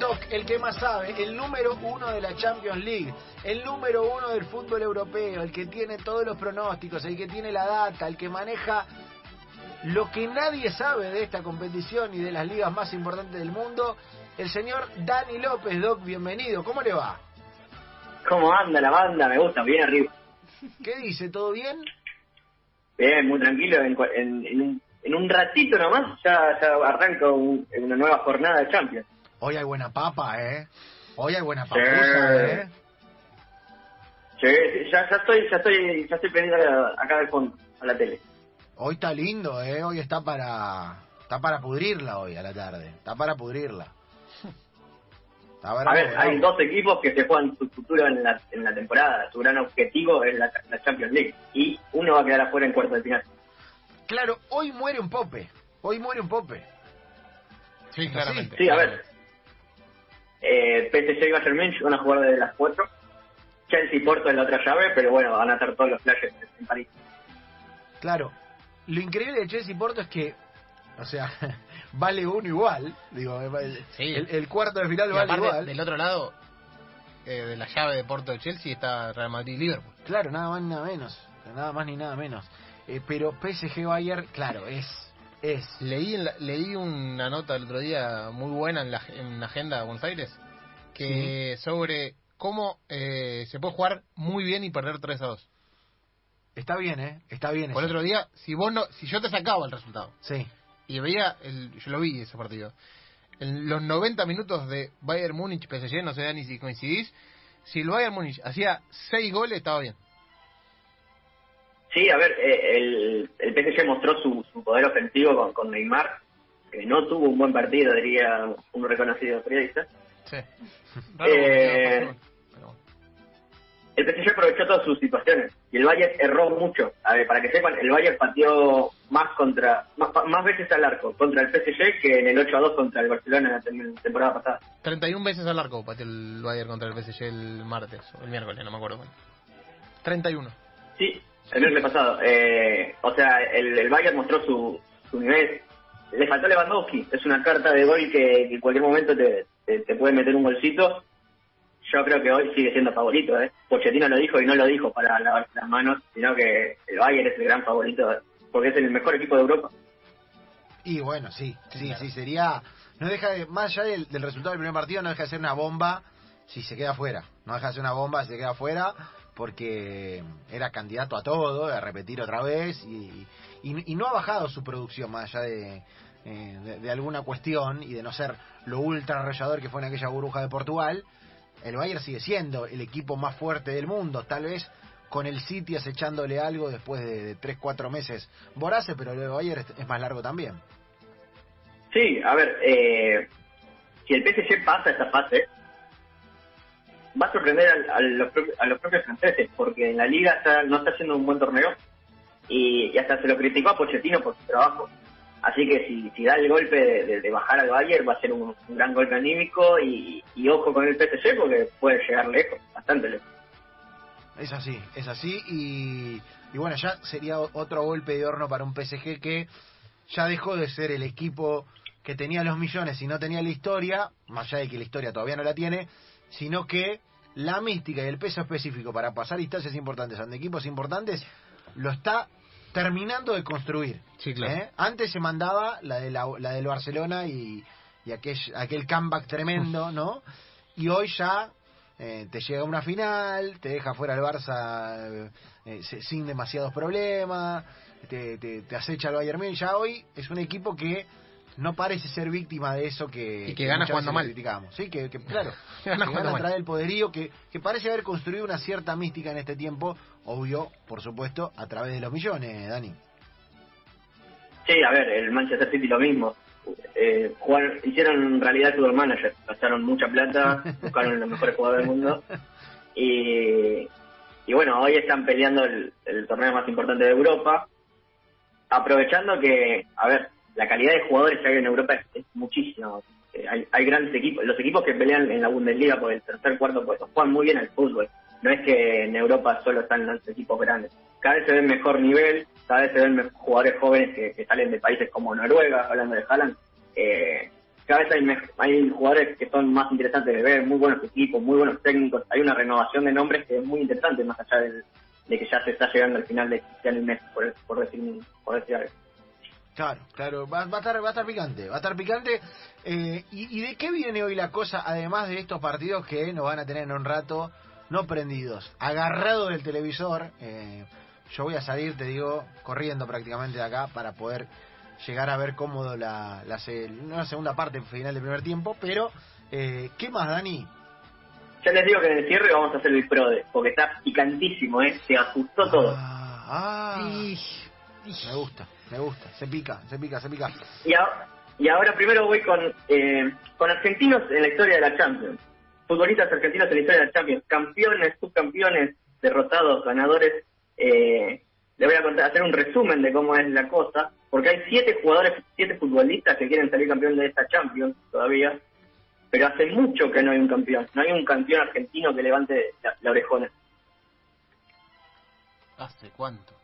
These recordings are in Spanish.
Doc, el que más sabe, el número uno de la Champions League, el número uno del fútbol europeo, el que tiene todos los pronósticos, el que tiene la data, el que maneja lo que nadie sabe de esta competición y de las ligas más importantes del mundo, el señor Dani López, Doc, bienvenido, ¿cómo le va? ¿Cómo anda la banda? Me gusta, bien arriba. ¿Qué dice? ¿Todo bien? Bien, muy tranquilo. En, en- en un, en un ratito nomás ya, ya arranca un- una nueva jornada de Champions. Hoy hay buena papa, ¿eh? Hoy hay buena Sí. papusa, ¿eh? Sí, sí, ya, ya estoy, ya estoy, ya estoy pendiente acá del fondo, a la tele. Hoy está lindo, ¿eh? Hoy está para está para pudrirla hoy a la tarde. Está para pudrirla. Está A ver, hay dos equipos que se juegan su futuro en la, en la temporada. Su gran objetivo es la, la Champions League. Y uno va a quedar afuera en cuarto de final. Claro, hoy muere un pope. Hoy muere un pope. Sí, claramente. Sí, a ver. Eh, PSG y Bayern Munich van a jugar desde las 4. Chelsea y Porto en la otra llave, pero bueno, van a hacer todos los flashes en París. Claro. Lo increíble de Chelsea y Porto es que, o sea, vale uno igual. Digo, el, Sí. el- el cuarto de final Y vale aparte, igual. del otro lado, eh, de la llave de Porto de Chelsea está Real Madrid y Liverpool. Claro, nada más ni nada menos. Nada más ni nada menos. Eh, pero PSG Bayern, claro, es. Es. Leí, en la- leí una nota el otro día muy buena en la, en la agenda de Buenos Aires que sobre cómo eh, se puede jugar muy bien y perder 3 a 2. Está bien, ¿eh? Está bien. Por eso. otro día, si vos no, si yo te sacaba el resultado Sí. y veía, el, yo lo vi ese partido, en los 90 minutos de Bayern Múnich PSG, no sé ni si coincidís, si el Bayern Múnich hacía 6 goles estaba bien. Sí, a ver, eh, el, el PSG mostró su, su poder ofensivo con, con Neymar, que no tuvo un buen partido, diría un reconocido periodista. Sí. Eh, Pero. El PSG aprovechó todas sus situaciones y el Bayern erró mucho. A ver, para que sepan, el Bayern pateó más contra más, más veces al arco contra el PSG que en el 8 a 2 contra el Barcelona en la tem- temporada pasada. 31 veces al arco pateó el Bayern contra el PSG el martes o el miércoles, no me acuerdo. cuándo. 31. Sí, el miércoles pasado. Eh, o sea, el, el Bayern mostró su, su nivel. Le faltó Lewandowski. Es una carta de gol que, que en cualquier momento te, te, te puede meter un golcito. Yo creo que hoy sigue siendo favorito. ¿eh? Pochettino lo dijo y no lo dijo para lavarse las manos, sino que el Bayern es el gran favorito porque es el mejor equipo de Europa. Y bueno, sí, sí, Claro. sí, sería. No deja de. Más allá del, del resultado del primer partido, no deja de ser una bomba si se queda fuera. No deja de ser una bomba si se queda fuera, porque era candidato a todo, a repetir otra vez, y, no ha bajado su producción, más allá de, eh, de, alguna cuestión y de no ser lo ultra arrollador que fue en aquella burbuja de Portugal. El Bayern sigue siendo el equipo más fuerte del mundo, tal vez con el City acechándole algo después de 3-4 meses voraces, pero el Bayern es- es más largo también. Sí, a ver, eh, si el PSG pasa esta fase, va a sorprender al- a, los, a los propios franceses, porque en la liga está- no está haciendo un buen torneo y, hasta se lo criticó a Pochettino por su trabajo. Así que si, da el golpe de, de- bajar al Bayern va a ser un, gran golpe anímico y, y ojo con el PSG porque puede llegar lejos, bastante lejos. Es así, es así y, y bueno, ya sería otro golpe de horno para un PSG que ya dejó de ser el equipo que tenía los millones y no tenía la historia, más allá de que la historia todavía no la tiene, sino que la mística y el peso específico para pasar instancias importantes ante equipos importantes lo está terminando de construir. Sí, claro. ¿eh? Antes se mandaba la, de la, la del Barcelona y, y aquel, aquel comeback tremendo, ¿no? Y hoy ya eh, te llega una final, te deja fuera el Barça eh, sin demasiados problemas, te, te, te acecha el Bayern Múnich. Ya hoy es un equipo que no parece ser víctima de eso que, Y que gana jugando mal. criticamos. Sí, que, que, claro, Que gana que jugando gana a mal. través del poderío, que, que parece haber construido una cierta mística en este tiempo, obvio, por supuesto, a través de los millones, Dani. Sí, a ver, el Manchester City lo mismo. Eh, jugaron- hicieron realidad fútbol manager, gastaron mucha plata, buscaron los mejores jugadores del mundo y, y bueno, hoy están peleando el, el torneo más importante de Europa, aprovechando que, a ver, la calidad de jugadores que hay en Europa es, es muchísimo. Eh, hay, hay grandes equipos, los equipos que pelean en la Bundesliga por el tercer cuarto puesto juegan muy bien al fútbol. No es que en Europa solo están los equipos grandes. Cada vez se ven mejor nivel, cada vez se ven jugadores jóvenes que, salen de países como Noruega, hablando de Haaland, eh, cada vez hay, hay jugadores que son más interesantes de ver, muy buenos equipos, muy buenos técnicos, hay una renovación de nombres que es muy interesante, más allá de que ya se está llegando al final de Cristiano Messi, por, por, decir, por decir algo. Claro, claro, va, va a estar, va a estar picante, va a estar picante. Eh, y, y de qué viene hoy la cosa, además de estos partidos que nos van a tener en un rato, no prendidos, agarrados del televisor? eh, yo voy a salir, te digo, corriendo prácticamente de acá para poder llegar a ver cómodo la, la, la segunda parte final del primer tiempo, pero eh, ¿qué más, Dani? Ya les digo que en el cierre vamos a hacer el PRODE, porque está picantísimo, ¿eh? Se ajustó todo. Ah, ah, me gusta, me gusta, se pica, se pica, se pica. Y, ahora, y ahora primero voy con, eh, con argentinos en la historia de la Champions. Futbolistas argentinos en la historia de la Champions. Campeones, subcampeones, derrotados, ganadores. Eh, le voy a contar, hacer un resumen de cómo es la cosa. Porque hay siete jugadores, siete futbolistas que quieren salir campeón de esta Champions todavía. Pero hace mucho que no hay un campeón. No hay un campeón argentino que levante la, la orejona. ¿Hace cuánto?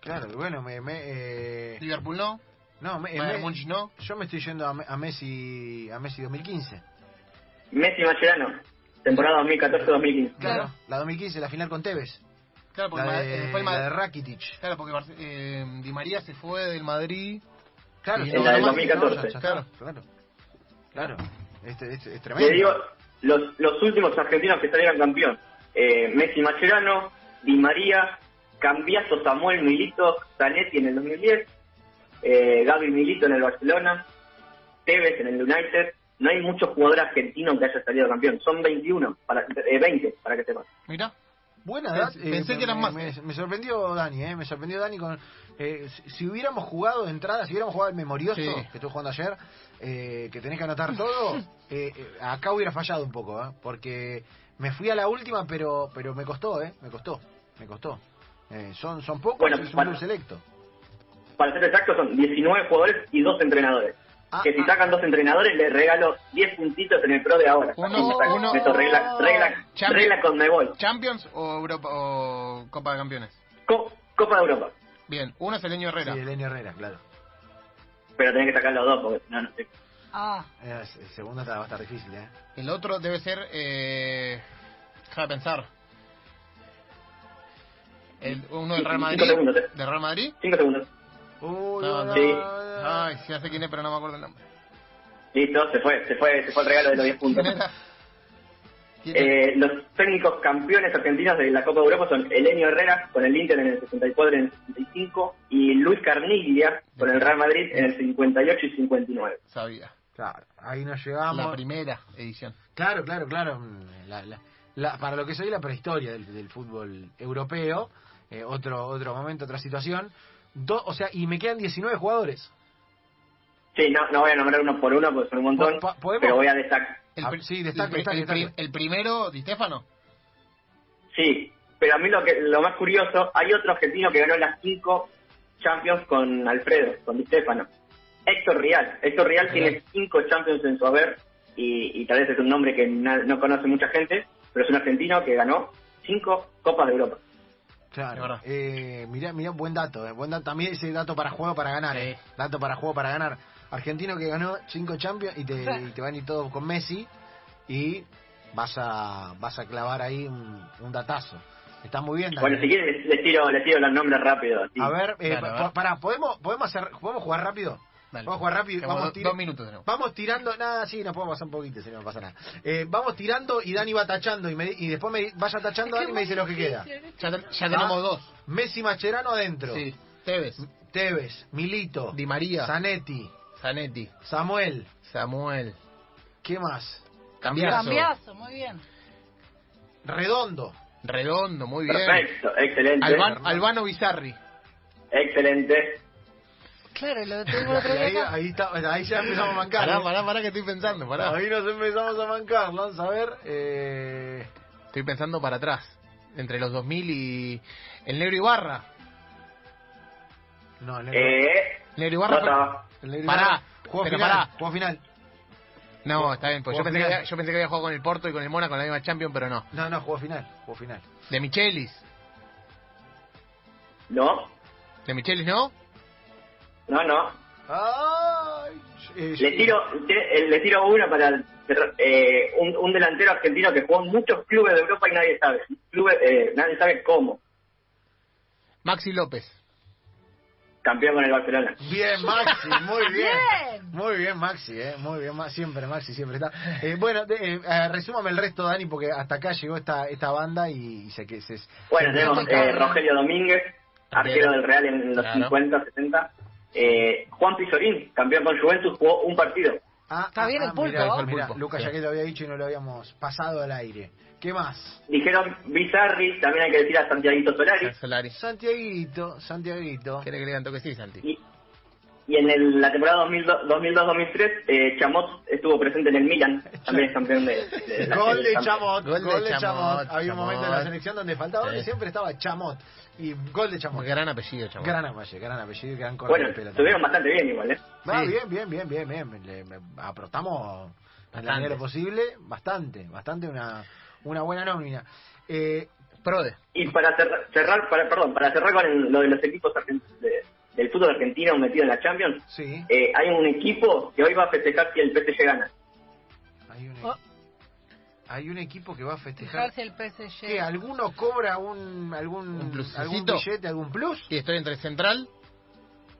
Claro, bueno, me... me eh, Liverpool no, no, me, Bayern no. yo me estoy yendo a, a Messi a Messi 2015. Messi Mascherano, temporada 2014-2015. Claro, la 2015, la final con Tevez. Claro, porque La de, eh, fue el la de Rakitic. Claro, porque eh, Di María se fue del Madrid. Claro, en la del no, 2014. ya- ya está, Claro. claro. Claro. Este, este es tremendo. Le digo, los, los últimos argentinos que salieron campeón. Eh, Messi Mascherano, Di María, Cambiaso Samuel Milito, Zanetti en el 2010, eh, Gaby Milito en el Barcelona, Tevez en el United. No hay muchos jugadores argentinos que haya salido campeón. Son 21, para, eh, 20, para que sepan. Mira, Buena edad. pensé me- que eran más. Me, me sorprendió Dani, eh, me sorprendió Dani con... eh, si, si hubiéramos jugado de entrada, si hubiéramos jugado el memorioso, Sí. que estuve jugando ayer, eh, que tenés que anotar todo, eh, eh, acá hubiera fallado un poco, eh, porque me fui a la última, pero pero me costó, eh, me costó, me costó. Eh, son son pocos, Bueno, es un club selecto. Para ser exactos, son 19 jugadores y dos entrenadores. Ah, que si ah. sacan dos entrenadores, les regalo 10 puntitos en el pro de ahora. Uno- uno- meto regla, regla, Champions. regla con Mebol. ¿Champions o Europa o Copa de Campeones? Co- Copa de Europa. Bien, uno es el Leño Herrera. Sí, Elenio Herrera, claro. Pero tenés que sacar los dos, porque si no, no sé. Ah, Eh, El segundo está- va a estar difícil, ¿eh? El otro debe ser. Eh, déjame pensar. El, uno del Real Madrid. Cinco segundos. ¿Del Real Madrid? 5 segundos. Uy, No, no. Sí. Ay, sí, sé quién es, pero no me acuerdo el nombre. Listo, se fue, se fue, se fue el regalo de los 10 puntos. ¿Quién era? ¿Quién era? Eh, los técnicos campeones argentinos de la Copa de Europa son Elenio Herrera con el Inter en el 64 y en el 65 y Luis Carniglia con el Real Madrid en el 58 y 59. Sabía. Claro, ahí nos La llegamos. primera edición. Claro, claro, claro. La- la- la- para lo que soy la prehistoria del, del fútbol europeo, eh, otro otro momento, otra situación. Do- o sea, y me quedan 19 jugadores. Sí, no, no voy a nombrar uno por uno porque son un montón, pero voy a destacar. El, Ah, sí, destaque, el, destaque, primero, Di Stefano. Sí, pero a mí lo que lo más curioso, hay otro argentino que ganó las cinco Champions con Alfredo, con Di Stefano. Héctor Rial. Héctor Rial tiene cinco Champions en su haber y, y tal vez es un nombre que na- no conoce mucha gente, pero es un argentino que ganó cinco Copas de Europa. Claro. Eh, mirá, mirá, buen dato, eh, buen dato. También ese dato para juego para ganar. Sí. eh. Dato para juego para ganar. Argentino que ganó 5 Champions y te, y te van a ir todos con Messi y vas a vas a clavar ahí un, un datazo. Está muy bien. Bueno, si quieren les, tiro, les tiro los nombres rápido. así. A ver, eh, Claro, pa- a ver. pa- pará, ¿podemos, podemos, hacer, ¿podemos jugar rápido? Dale. Vamos a jugar rápido. Vamos, do- dos minutos tenemos. vamos tirando. Nada, sí, nos podemos pasar un poquito, si no pasa nada. Eh, vamos tirando y Dani va tachando. Y, me, y después me vaya tachando Dani y me dice lo que queda. Ya, te- ya tenemos dos. Messi Macherano adentro. Sí. Tevez, Tevez, Milito, Di María, Zanetti, Zanetti, Samuel. Samuel, ¿Qué más? Cambiazo, cambiazo, muy bien. Redondo. Redondo, muy bien. Perfecto, excelente. Alban- Albano Bizarri. Excelente. Claro, lo tengo otro ahí, acá. ahí, está- ahí ya empezamos a mancar. Pará, ¿eh? pará, pará que estoy pensando, pará. Ahí nos empezamos a mancar. Vamos a ver. Eh... Estoy pensando para atrás. Entre los 2000 y... El Negro Ibarra. No, el negro- Eh, El Negro Ibarra... el negro- Pará, Juego pero final. pará. Juego final. No, está bien, pues yo pensé, que había, yo pensé que había jugado con el Porto y con el Mónaco en la misma Champions, pero no. No, no, juego final. Juego final. De Michelis. No, ¿De Michelis no? No, no. ¡Ay! Eh, Le tiro, te- le tiro una para. Eh, un, un delantero argentino que jugó en muchos clubes de Europa y nadie sabe. Clubes, eh, nadie sabe cómo. Maxi López. Campeón con el Barcelona. Bien, Maxi, muy bien. Bien. Muy bien, Maxi, eh, muy bien, siempre Maxi, siempre está. Eh, bueno, de- eh, eh, resúmame el resto, Dani, porque hasta acá llegó esta esta banda y, y sé que se... Bueno, tenemos eh, Rogelio Domínguez, arquero del Real en los Claro. 50, 60. Eh, Juan Pizorín, campeón con Juventus, jugó un partido. Ah, Está bien el pulpo. mirá, el Lucas sí. ya que lo había dicho y no lo habíamos pasado al aire. ¿Qué más? Dijeron Bizarri, también hay que decir a Santiaguito Solari. Solari. Santiaguito, Santiaguito. ¿Quiere que le digan toque sí, Santi? Y, y en el- la temporada 2002 2002-2003, eh, Chamot estuvo presente en el Milan, también es campeón de, Gol de. Chamot, Gol gol de de Chamot. Chamot, Había un momento en la Chamot. selección donde faltaba Sí. y siempre estaba Chamot. Y gol de Chamot. Gran apellido, chaval. Gran apellido, gran apellido gran corte Bueno, estuvieron bastante bien igual, ¿eh? Ah, Sí. bien, bien, bien, bien, bien. Le, me- en la lo posible bastante, bastante una, una buena nómina. Eh, Prode. Y para cerrar, cerrar para, perdón, para cerrar con el- lo de los equipos argen- de- del fútbol argentino metido en la Champions, sí, eh, hay un equipo que hoy va a festejar si el PSG gana. hay un, Oh. hay un equipo que va a festejar. Fijarse el PSG. ¿Qué? ¿Alguno cobra un, algún, algún billete, algún plus? Y estoy entre Central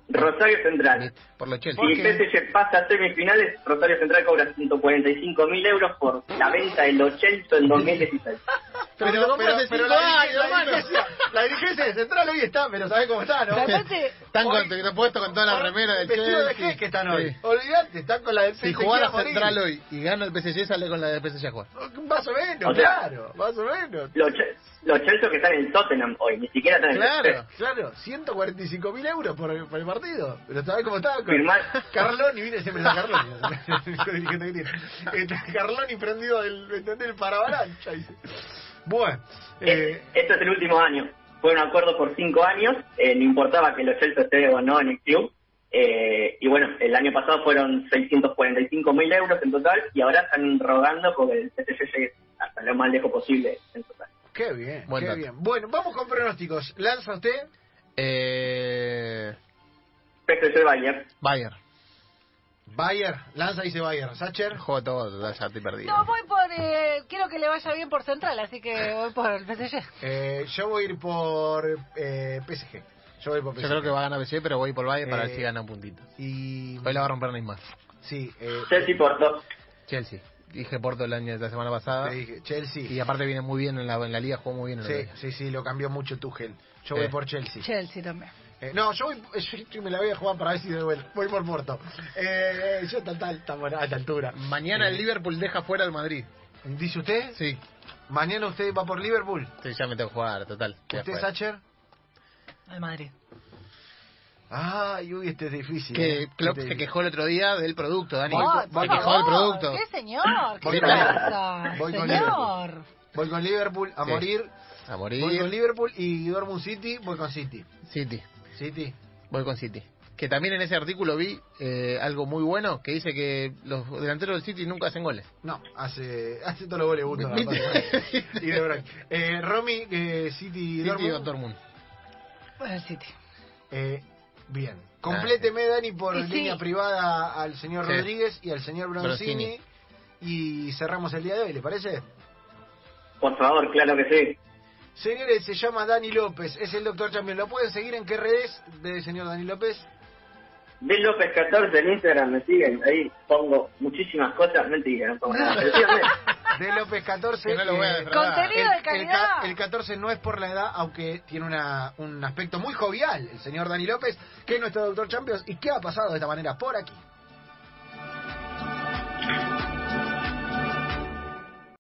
Rosario Central. por los Chelsea. ¿Por Si qué? PSG pasa a semifinales, Rosario Central cobra 145 mil euros por la venta del Ochelso en 2016. Pero lo hace cinco la, años, la dirigencia, la dirigencia de Central hoy está, pero ¿sabés cómo está, no? Pero aparte, Están Hoy- con, puesto con toda la Hoy remera del Vestido de que están hoy. Sí. Olvídate, están con la del Si jugara a. Central hoy y gana el PSG, sale con la del PSG a jugar. Más o menos, O sea- claro, más o menos. Los, los Chelsea que están en Tottenham hoy, ni siquiera están en el Claro. Claro, 145 mil euros por, por el partido. Pero ¿sabés cómo está? Con Firmar. Carloni, mire, siempre está Carloni. Carloni prendido del, del paravalancha. dice. Bueno, eh, Este es el último año. Fue un acuerdo por cinco años, eh, no importaba que los Chelsea esté o no en el club. Eh, y bueno, el año pasado fueron 645 mil euros en total y ahora están rogando porque el PSG llegue hasta lo más lejos posible en total. qué bien, Buen qué dato. bien. Bueno, vamos con pronósticos. ¿Lanza usted? Eh, PSG Bayern. Bayer. Bayer, lanza dice Bayer. Sacher, Juego todo, ya estoy perdido. no, voy por. Eh, quiero que le vaya bien por Central, así que voy por el PSG. eh, yo voy a ir por eh, PSG. Yo voy por PSG. Yo creo que va a ganar PSG, pero voy por Bayer para Eh, ver si gana un puntito. Y. Hoy la va a romper Neymar. Sí, eh, Chelsea Porto. Chelsea. Dije Porto el año de la semana pasada. te dije, Chelsea. Y aparte viene muy bien en la, en la liga, jugó muy bien en la Sí, liga. sí, sí, lo cambió mucho Tuchel. Yo voy por Chelsea. Chelsea también. Eh, no, yo voy, yo me la voy a jugar para ver si de vuelta. Voy por Porto. Eh, yo tal, tal, buena, a esta altura. Mañana el Liverpool deja fuera al Madrid. ¿Dice usted? Sí, Mañana usted va por Liverpool. sí, ya me tengo que jugar, total. ¿Usted. Sacher? Al Madrid. Ay, uy, este es difícil. Que eh. Klopp Este- se quejó el otro día del producto, Dani. Voy Oh, voy se quejó del producto. ¿Qué señor? ¿Qué Voy con- pasa? voy con Señor. Voy con Liverpool a Sí. morir. A Voy con morir. Liverpool y Dortmund City. Voy con City. City. City. Voy con City. Que también en ese artículo vi eh, algo muy bueno que dice que los delanteros del City nunca hacen goles. No, hace, hace todos los goles Gusto. ¿Viste? y de Bruyne. Eh, Romy, eh, City y City Dortmund. Dortmund. Bueno, el City. Eh, bien. Compléteme, Dani, por sí. línea privada al señor Sí. Rodríguez y al señor Broncini. Broncini. Y cerramos el día de hoy, ¿le parece? Por favor, claro que sí. Señores, se llama Dani López, es el doctor Champion. ¿Lo pueden seguir en qué redes del señor Dani López? Bill López 14 en Instagram, me siguen. Ahí pongo muchísimas cosas. Mentira, no pongo nada. De López 14. Que no lo voy a eh. Contenido de el, calidad. ca- el 14 no es por la edad, aunque tiene una, un aspecto muy jovial, el señor Dani López, que es nuestro doctor Champions. ¿Y qué ha pasado de esta manera por aquí?